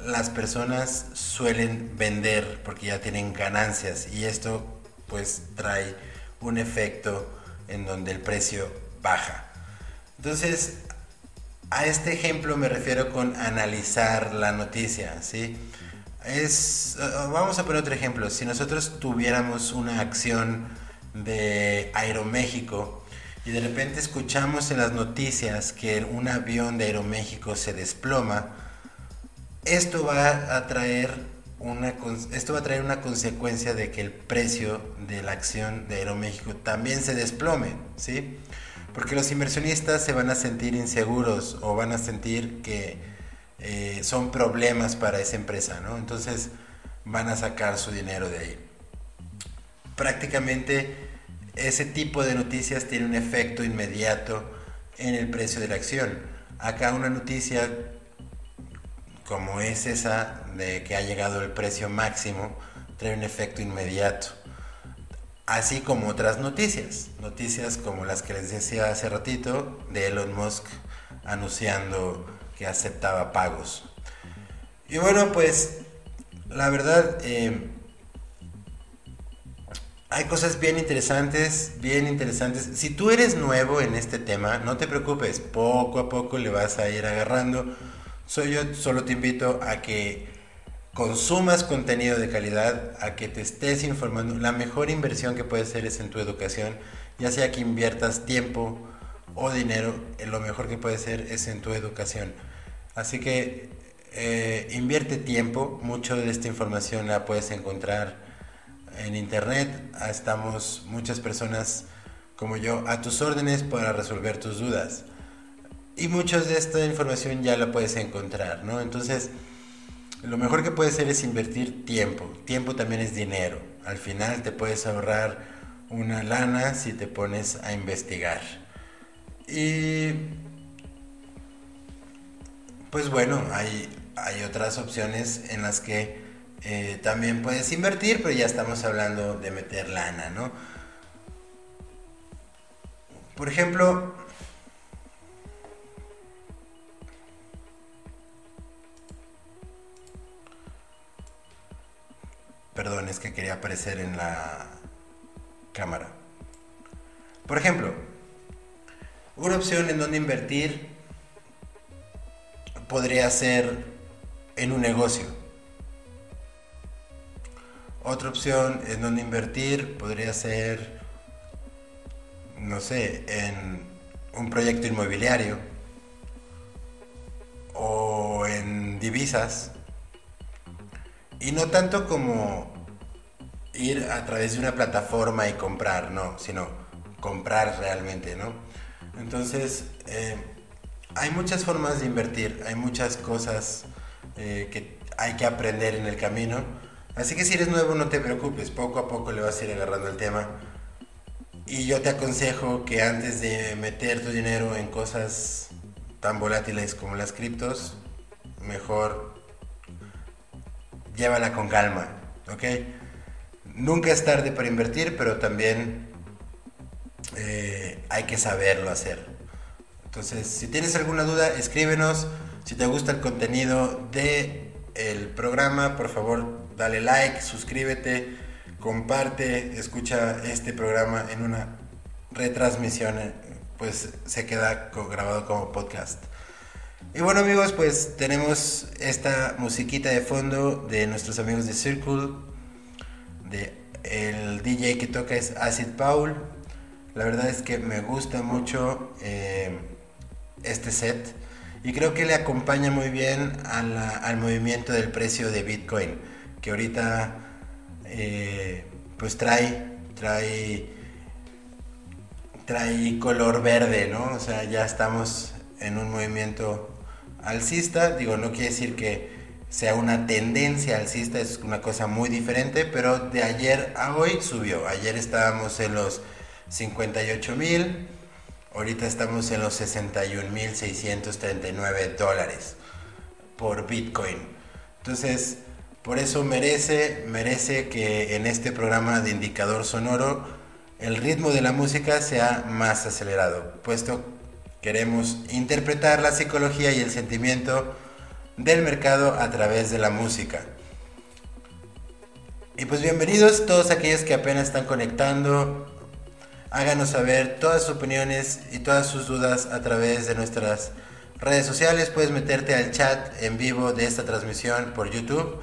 las personas suelen vender porque ya tienen ganancias y esto pues trae un efecto en donde el precio baja. Entonces, a este ejemplo me refiero con analizar la noticia, ¿sí? Es, vamos a poner otro ejemplo, si nosotros tuviéramos una acción de Aeroméxico y de repente escuchamos en las noticias que un avión de Aeroméxico se desploma, esto va a traer una, esto va a traer una consecuencia de que el precio de la acción de Aeroméxico también se desplome, ¿sí? Porque los inversionistas se van a sentir inseguros o van a sentir que eh, son problemas para esa empresa, ¿no? Entonces van a sacar su dinero de ahí. Prácticamente ese tipo de noticias tiene un efecto inmediato en el precio de la acción. Acá una noticia como es esa de que ha llegado el precio máximo, trae un efecto inmediato. Así como otras noticias, noticias como las que les decía hace ratito de Elon Musk anunciando que aceptaba pagos. Y bueno, pues la verdad, eh, hay cosas bien interesantes, bien interesantes. Si tú eres nuevo en este tema, no te preocupes, poco a poco le vas a ir agarrando soy yo solo te invito a que consumas contenido de calidad, a que te estés informando. La mejor inversión que puedes hacer es en tu educación, ya sea que inviertas tiempo o dinero, eh, lo mejor que puedes hacer es en tu educación. Así que eh, invierte tiempo, mucho de esta información la puedes encontrar en internet. Estamos muchas personas como yo a tus órdenes para resolver tus dudas. Y muchas de esta información ya la puedes encontrar, ¿no? Entonces, lo mejor que puedes hacer es invertir tiempo. Tiempo también es dinero. Al final te puedes ahorrar una lana si te pones a investigar. Y pues bueno, hay, hay otras opciones en las que eh, también puedes invertir, pero ya estamos hablando de meter lana, ¿no? Por ejemplo, Perdón, es que quería aparecer en la cámara. Por ejemplo, una opción en donde invertir podría ser en un negocio. Otra opción en donde invertir podría ser, no sé, en un proyecto inmobiliario o en divisas y no tanto como ir a través de una plataforma y comprar, no, sino comprar realmente, ¿no? Entonces, eh, hay muchas formas de invertir, hay muchas cosas eh, que hay que aprender en el camino. Así que si eres nuevo no te preocupes, poco a poco le vas a ir agarrando el tema. Y yo te aconsejo que antes de meter tu dinero en cosas tan volátiles como las criptos, mejor llévala con calma, ¿ok? Nunca es tarde para invertir, pero también eh, hay que saberlo hacer. Entonces, si tienes alguna duda, escríbenos. Si te gusta el contenido del el programa, por favor, dale like, suscríbete, comparte, escucha este programa en una retransmisión, eh, pues se queda grabado como podcast. Y bueno amigos, pues tenemos esta musiquita de fondo de nuestros amigos de Circle. De el DJ que toca es Acid Paul. La verdad es que me gusta mucho eh, este set y creo que le acompaña muy bien al movimiento del precio de Bitcoin, que ahorita eh, pues trae, trae, trae color verde, ¿no? O sea, ya estamos en un movimiento alcista, digo, no quiere decir que sea una tendencia alcista, es una cosa muy diferente, pero de ayer a hoy subió. Ayer estábamos en los 58 mil, ahorita estamos en los 61 mil 639 dólares por Bitcoin. Entonces, por eso merece, merece que en este programa de indicador sonoro el ritmo de la música sea más acelerado, puesto Queremos interpretar la psicología y el sentimiento del mercado a través de la música. Y pues bienvenidos todos aquellos que apenas están conectando. Háganos saber todas sus opiniones y todas sus dudas a través de nuestras redes sociales. Puedes meterte al chat en vivo de esta transmisión por YouTube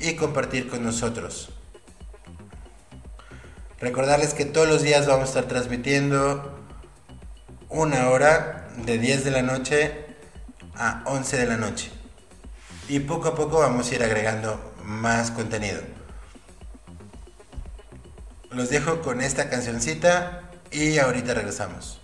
y compartir con nosotros. Recordarles que todos los días vamos a estar transmitiendo una hora de 10 de la noche a 11 de la noche. Y poco a poco vamos a ir agregando más contenido. Los dejo con esta cancioncita y ahorita regresamos.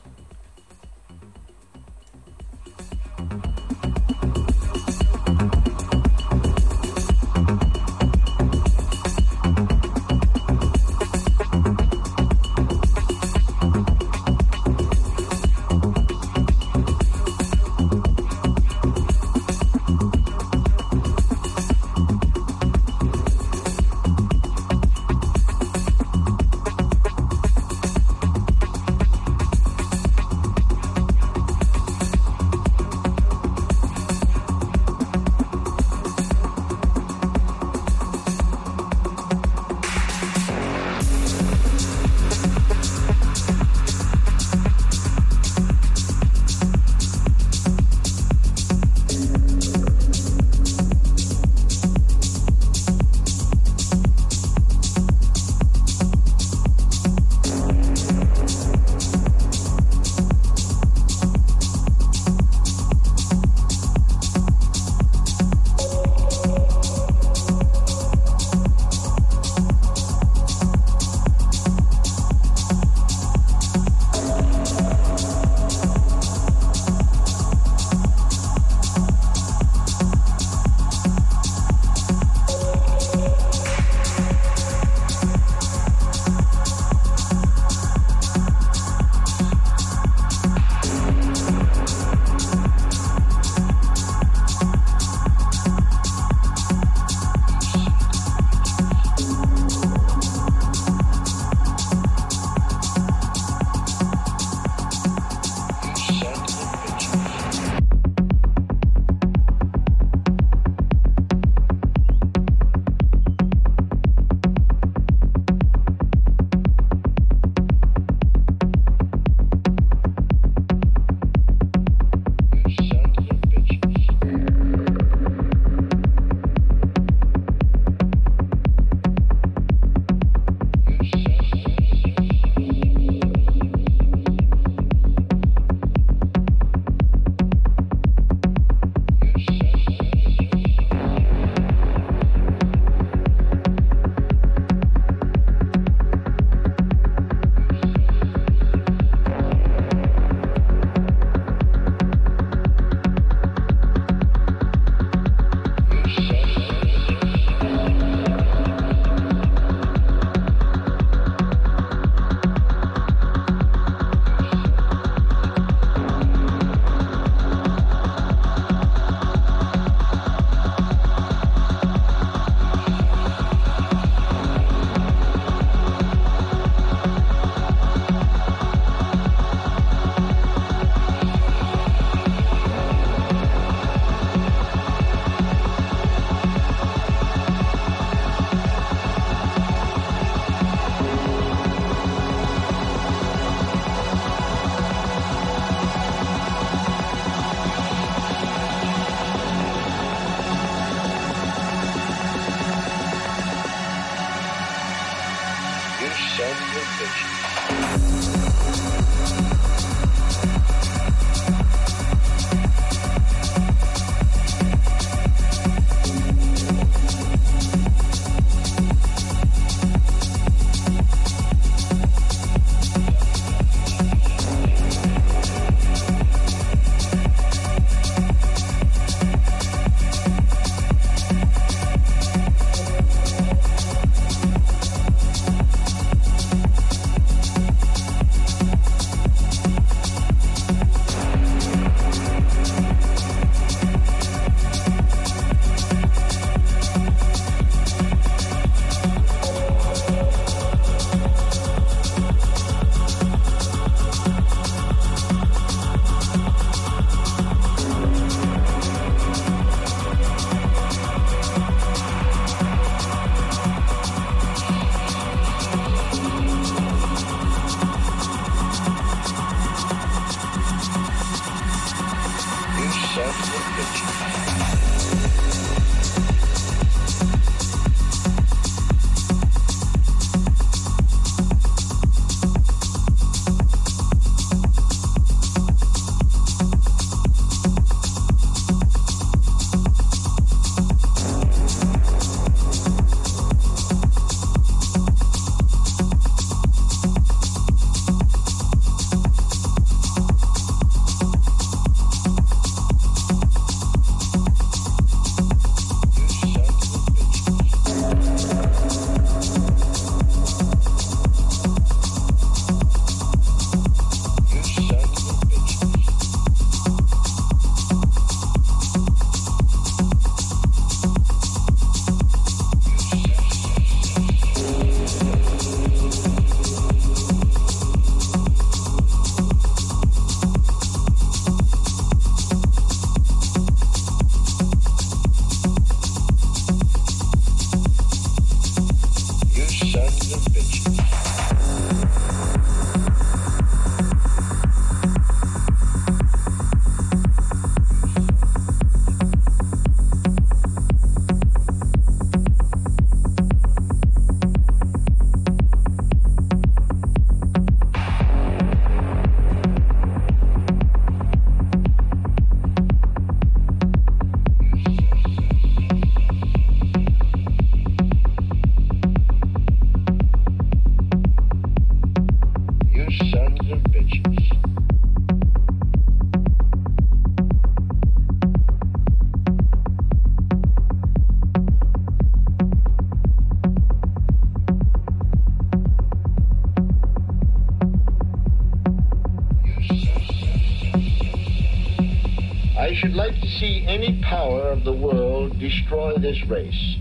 Any power of the world destroy this race,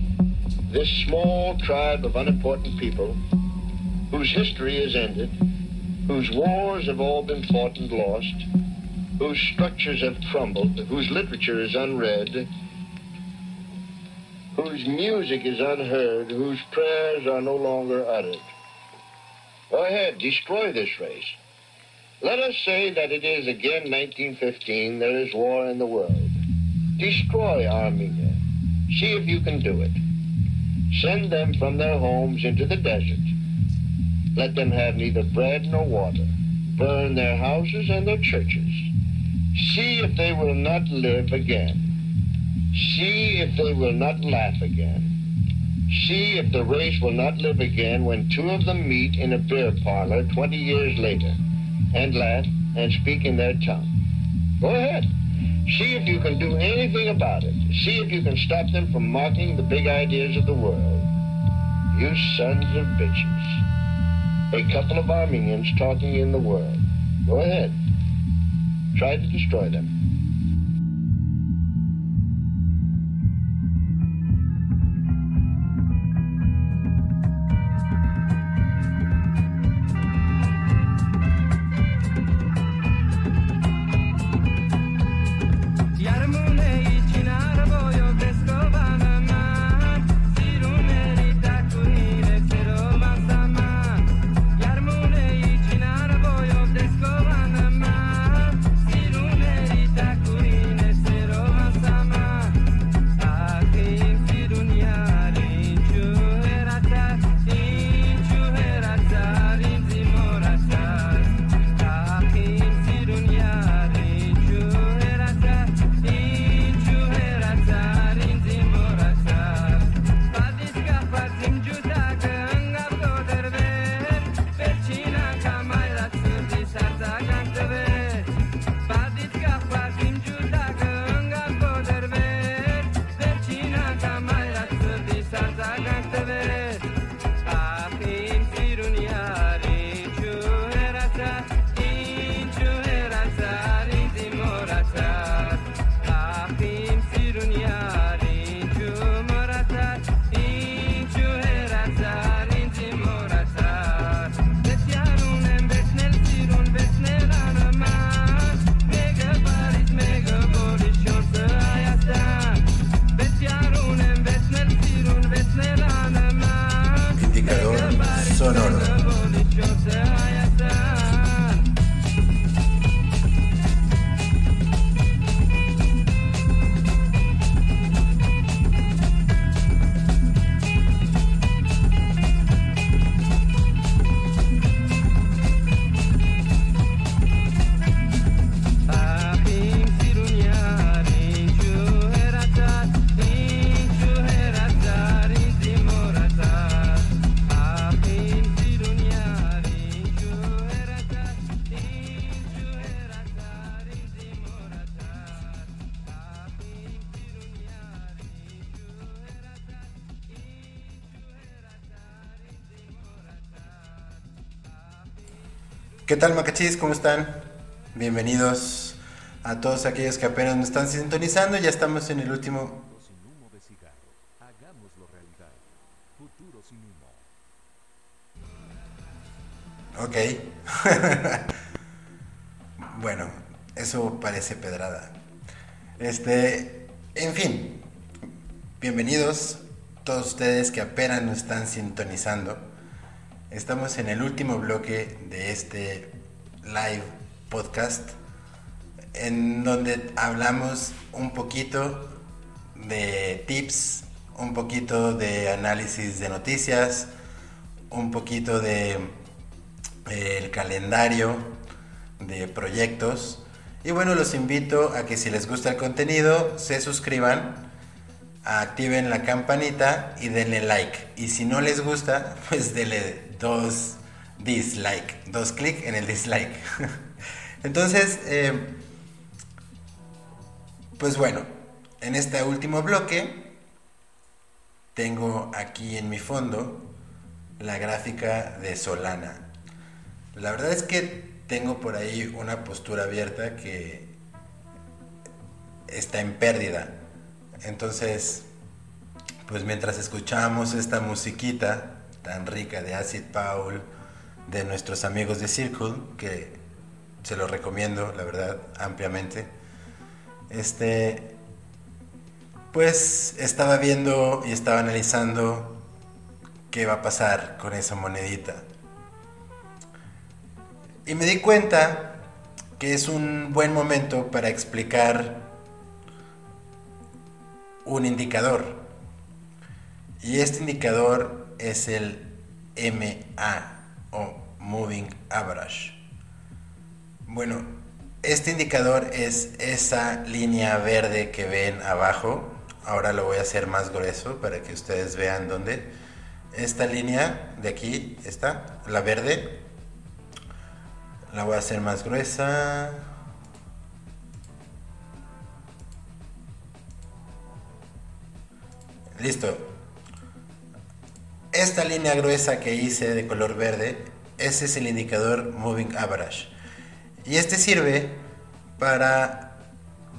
this small tribe of unimportant people whose history is ended, whose wars have all been fought and lost, whose structures have crumbled, whose literature is unread, whose music is unheard, whose prayers are no longer uttered. Go ahead, destroy this race. Let us say that it is again 1915, there is war in the world. Destroy Armenia. See if you can do it. Send them from their homes into the desert. Let them have neither bread nor water. Burn their houses and their churches. See if they will not live again. See if they will not laugh again. See if the race will not live again when two of them meet in a beer parlor 20 years later and laugh and speak in their tongue. Go ahead. See if you can do anything about it. See if you can stop them from mocking the big ideas of the world. You sons of bitches. A couple of Armenians talking in the world. Go ahead. Try to destroy them. Tal Macachis? ¿Cómo están? Bienvenidos a todos aquellos que apenas nos están sintonizando. Ya estamos en el último... Ok. <laughs> bueno, eso parece pedrada. Este, en fin, bienvenidos todos ustedes que apenas nos están sintonizando. Estamos en el último bloque de este live podcast en donde hablamos un poquito de tips, un poquito de análisis de noticias, un poquito de el calendario de proyectos. Y bueno, los invito a que si les gusta el contenido, se suscriban, activen la campanita y denle like. Y si no les gusta, <laughs> pues denle dos dislike. Dos clics en el dislike. <laughs> Entonces, eh, pues bueno, en este último bloque tengo aquí en mi fondo la gráfica de Solana. La verdad es que tengo por ahí una postura abierta que está en pérdida. Entonces, pues mientras escuchamos esta musiquita tan rica de Acid Paul, de nuestros amigos de Circle, que se lo recomiendo, la verdad, ampliamente. Este, pues estaba viendo y estaba analizando qué va a pasar con esa monedita. Y me di cuenta que es un buen momento para explicar un indicador. Y este indicador es el MA o Moving Average. Bueno, este indicador es esa línea verde que ven abajo. Ahora lo voy a hacer más grueso para que ustedes vean dónde. Esta línea de aquí está, la verde. La voy a hacer más gruesa. Listo. Esta línea gruesa que hice de color verde, ese es el indicador Moving Average. Y este sirve para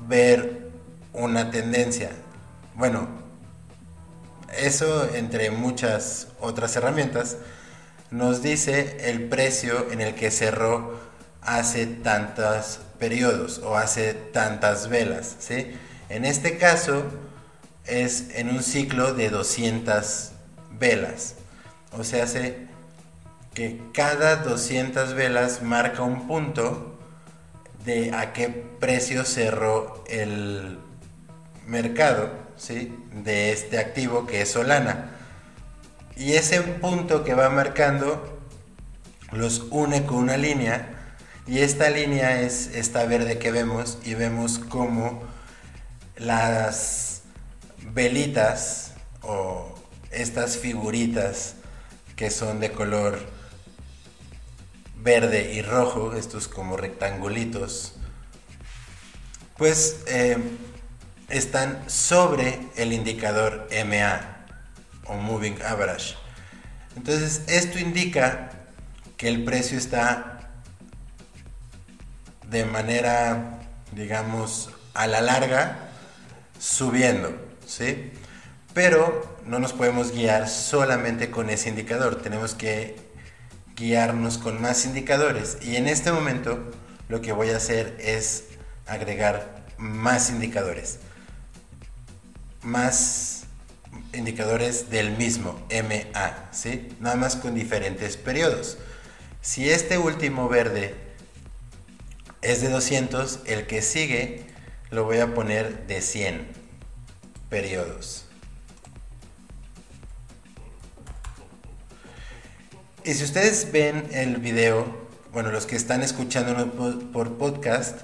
ver una tendencia. Bueno, eso entre muchas otras herramientas nos dice el precio en el que cerró hace tantos periodos o hace tantas velas. En este caso es en un ciclo de 200 velas. O sea, hace que cada 200 velas marca un punto de a qué precio cerró el mercado ¿sí? de este activo que es Solana. Y ese punto que va marcando los une con una línea y esta línea es esta verde que vemos y vemos como las velitas o estas figuritas que son de color verde y rojo, estos como rectangulitos, pues eh, están sobre el indicador MA o Moving Average. Entonces esto indica que el precio está de manera, digamos, a la larga subiendo, ¿sí? Pero no nos podemos guiar solamente con ese indicador, tenemos que guiarnos con más indicadores y en este momento lo que voy a hacer es agregar más indicadores, más indicadores del mismo MA, ¿sí? Nada más con diferentes periodos. Si este último verde es de 200, el que sigue lo voy a poner de 100 periodos. Y si ustedes ven el video, bueno, los que están escuchando por podcast,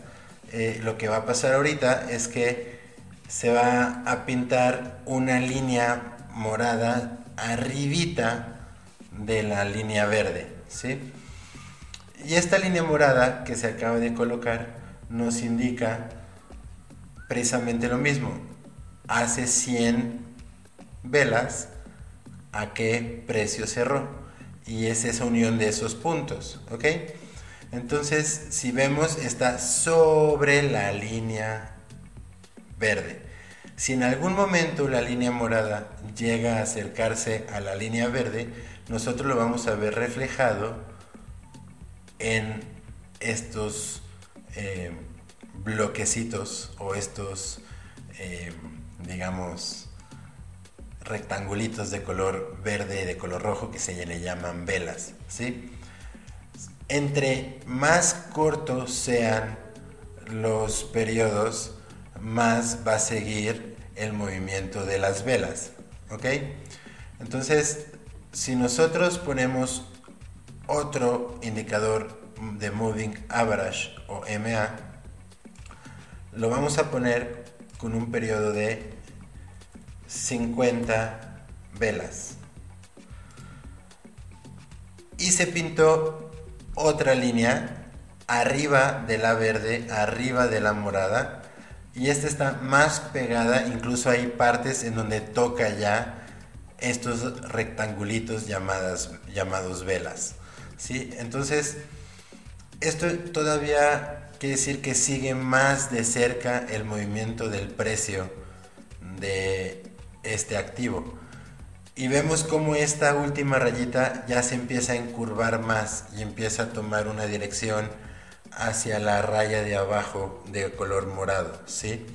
eh, lo que va a pasar ahorita es que se va a pintar una línea morada arribita de la línea verde, ¿sí? Y esta línea morada que se acaba de colocar nos indica precisamente lo mismo. Hace 100 velas a qué precio cerró y es esa unión de esos puntos, ¿ok? Entonces, si vemos, está sobre la línea verde. Si en algún momento la línea morada llega a acercarse a la línea verde, nosotros lo vamos a ver reflejado en estos eh, bloquecitos o estos, eh, digamos, rectangulitos de color verde de color rojo que se le llaman velas, ¿sí? Entre más cortos sean los periodos, más va a seguir el movimiento de las velas, ¿ok? Entonces, si nosotros ponemos otro indicador de Moving Average o MA, lo vamos a poner con un periodo de 50 velas. y se pintó otra línea arriba de la verde, arriba de la morada y esta está más pegada, incluso hay partes en donde toca ya estos rectangulitos llamadas, llamados velas. ¿sí? Entonces, esto todavía quiere decir que sigue más de cerca el movimiento del precio de este activo. Y vemos cómo esta última rayita ya se empieza a encurvar más y empieza a tomar una dirección hacia la raya de abajo de color morado, ¿sí?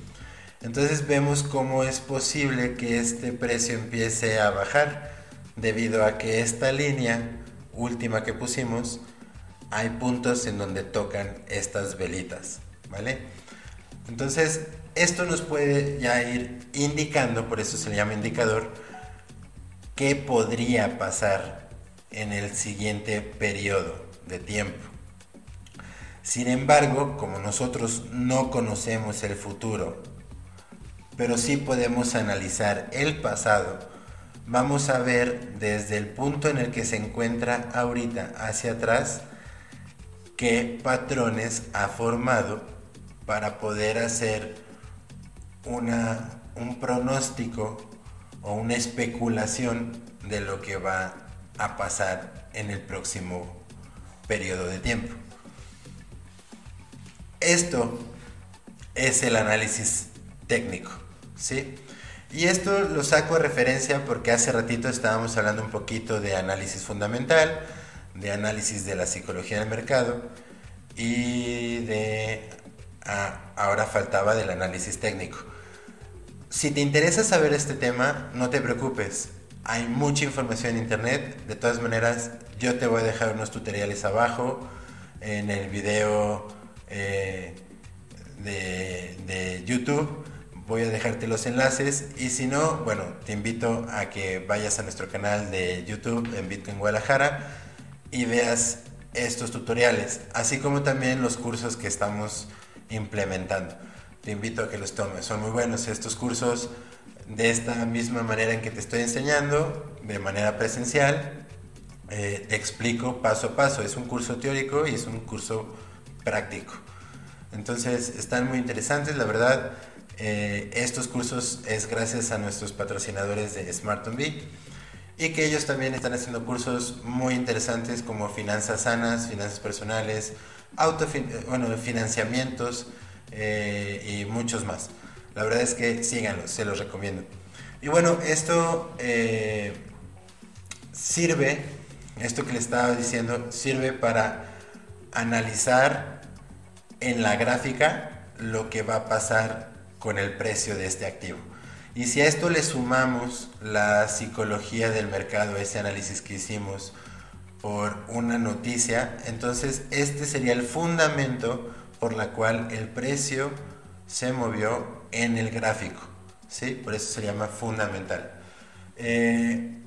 Entonces vemos cómo es posible que este precio empiece a bajar debido a que esta línea última que pusimos hay puntos en donde tocan estas velitas, ¿vale? Entonces, esto nos puede ya ir indicando, por eso se le llama indicador, qué podría pasar en el siguiente periodo de tiempo. Sin embargo, como nosotros no conocemos el futuro, pero sí podemos analizar el pasado, vamos a ver desde el punto en el que se encuentra ahorita hacia atrás qué patrones ha formado para poder hacer una, un pronóstico o una especulación de lo que va a pasar en el próximo periodo de tiempo. Esto es el análisis técnico, ¿sí? Y esto lo saco a referencia porque hace ratito estábamos hablando un poquito de análisis fundamental, de análisis de la psicología del mercado y de... Ah, ahora faltaba del análisis técnico. Si te interesa saber este tema, no te preocupes. Hay mucha información en internet. De todas maneras, yo te voy a dejar unos tutoriales abajo en el video eh, de, YouTube. Voy a dejarte los enlaces y si no, bueno, te invito a que vayas a nuestro canal de YouTube en Bitcoin Guadalajara y veas estos tutoriales, así como también los cursos que estamos implementando. Te invito a que los tomes, son muy buenos estos cursos de esta misma manera en que te estoy enseñando, de manera presencial. Eh, te explico paso a paso, es un curso teórico y es un curso práctico. Entonces están muy interesantes, la verdad. Eh, estos cursos es gracias a nuestros patrocinadores de SmartOnB y que ellos también están haciendo cursos muy interesantes como finanzas sanas, finanzas personales, autofin bueno, financiamientos eh, y muchos más. La verdad es que síganlos, se los recomiendo. Y bueno, esto eh, sirve, esto que le estaba diciendo, sirve para analizar en la gráfica lo que va a pasar con el precio de este activo. Y si a esto le sumamos la psicología del mercado, ese análisis que hicimos por una noticia, entonces este sería el fundamento por la cual el precio se movió en el gráfico. ¿sí? Por eso se llama fundamental. Eh,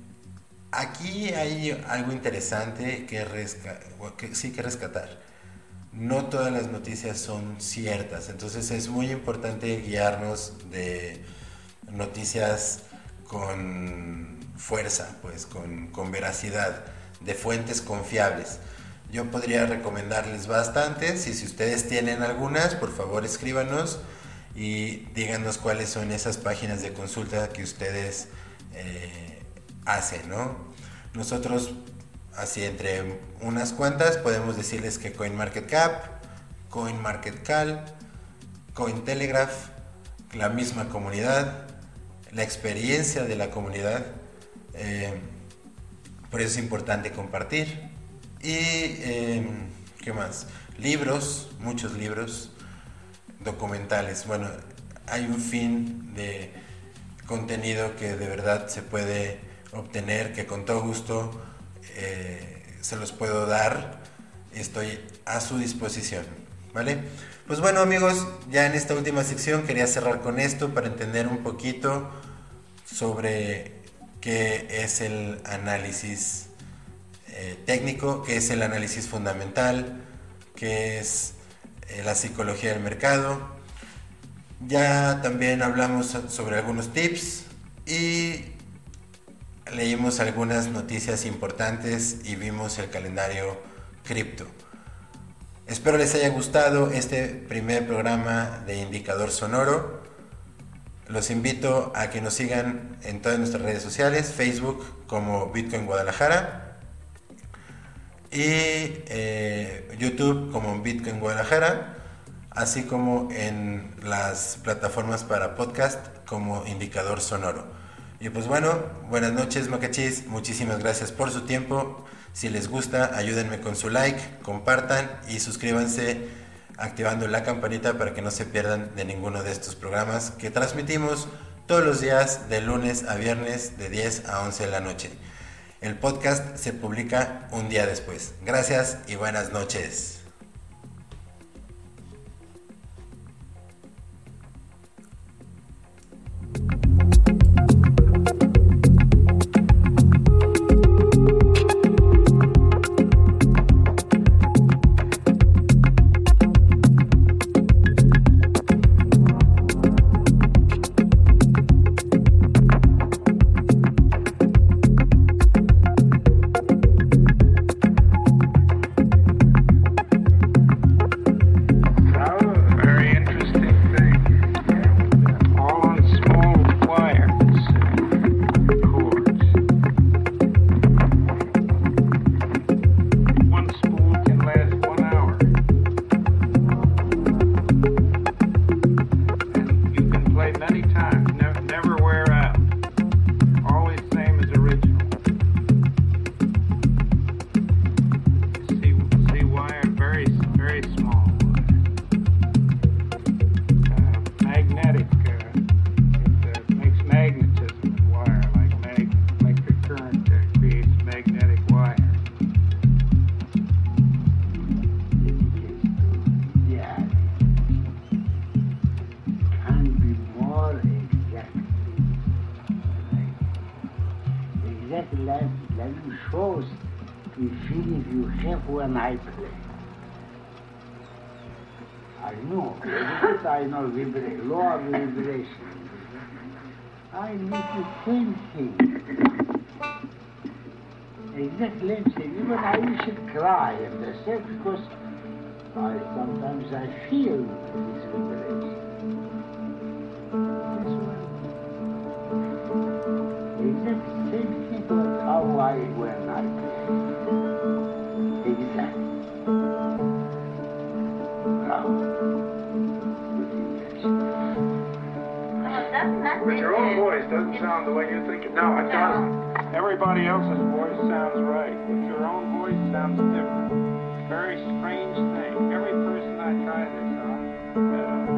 aquí hay algo interesante que, que sí que rescatar no todas las noticias son ciertas, entonces es muy importante guiarnos de noticias con fuerza, pues con, con veracidad, de fuentes confiables. Yo podría recomendarles bastantes y si ustedes tienen algunas, por favor escríbanos y díganos cuáles son esas páginas de consulta que ustedes eh, hacen, ¿no? Nosotros así entre unas cuantas podemos decirles que CoinMarketCap, CoinMarketCal, CoinTelegraph, la misma comunidad, la experiencia de la comunidad, eh, por eso es importante compartir. Y, em, ¿qué más? Libros, muchos libros, documentales. Bueno, hay un fin de contenido que de verdad se puede obtener, que con todo gusto eh, se los puedo dar. Estoy a su disposición. ¿Vale? Pues bueno amigos, ya en esta última sección quería cerrar con esto para entender un poquito sobre qué es el análisis eh, técnico, qué es el análisis fundamental, qué es eh, la psicología del mercado. Ya también hablamos sobre algunos tips y leímos algunas noticias importantes y vimos el calendario cripto. Espero les haya gustado este primer programa de Indicador Sonoro. Los invito a que nos sigan en todas nuestras redes sociales, Facebook como Bitcoin Guadalajara y eh, YouTube como Bitcoin Guadalajara, así como en las plataformas para podcast como Indicador Sonoro. Y pues bueno, buenas noches Macachis, muchísimas gracias por su tiempo. Si les gusta, ayúdenme con su like, compartan y suscríbanse activando la campanita para que no se pierdan de ninguno de estos programas que transmitimos todos los días de lunes a viernes de 10 a 11 de la noche. El podcast se publica un día después. Gracias y buenas noches. thinking. Exact lynching. Even I should cry in the sense because I sometimes I feel this revelation. Exact same thing was how I when I But your own voice doesn't sound the way you think it. No, it doesn't. Everybody else's voice sounds right, but your own voice sounds different. Very strange thing. Every person I try this on. Uh,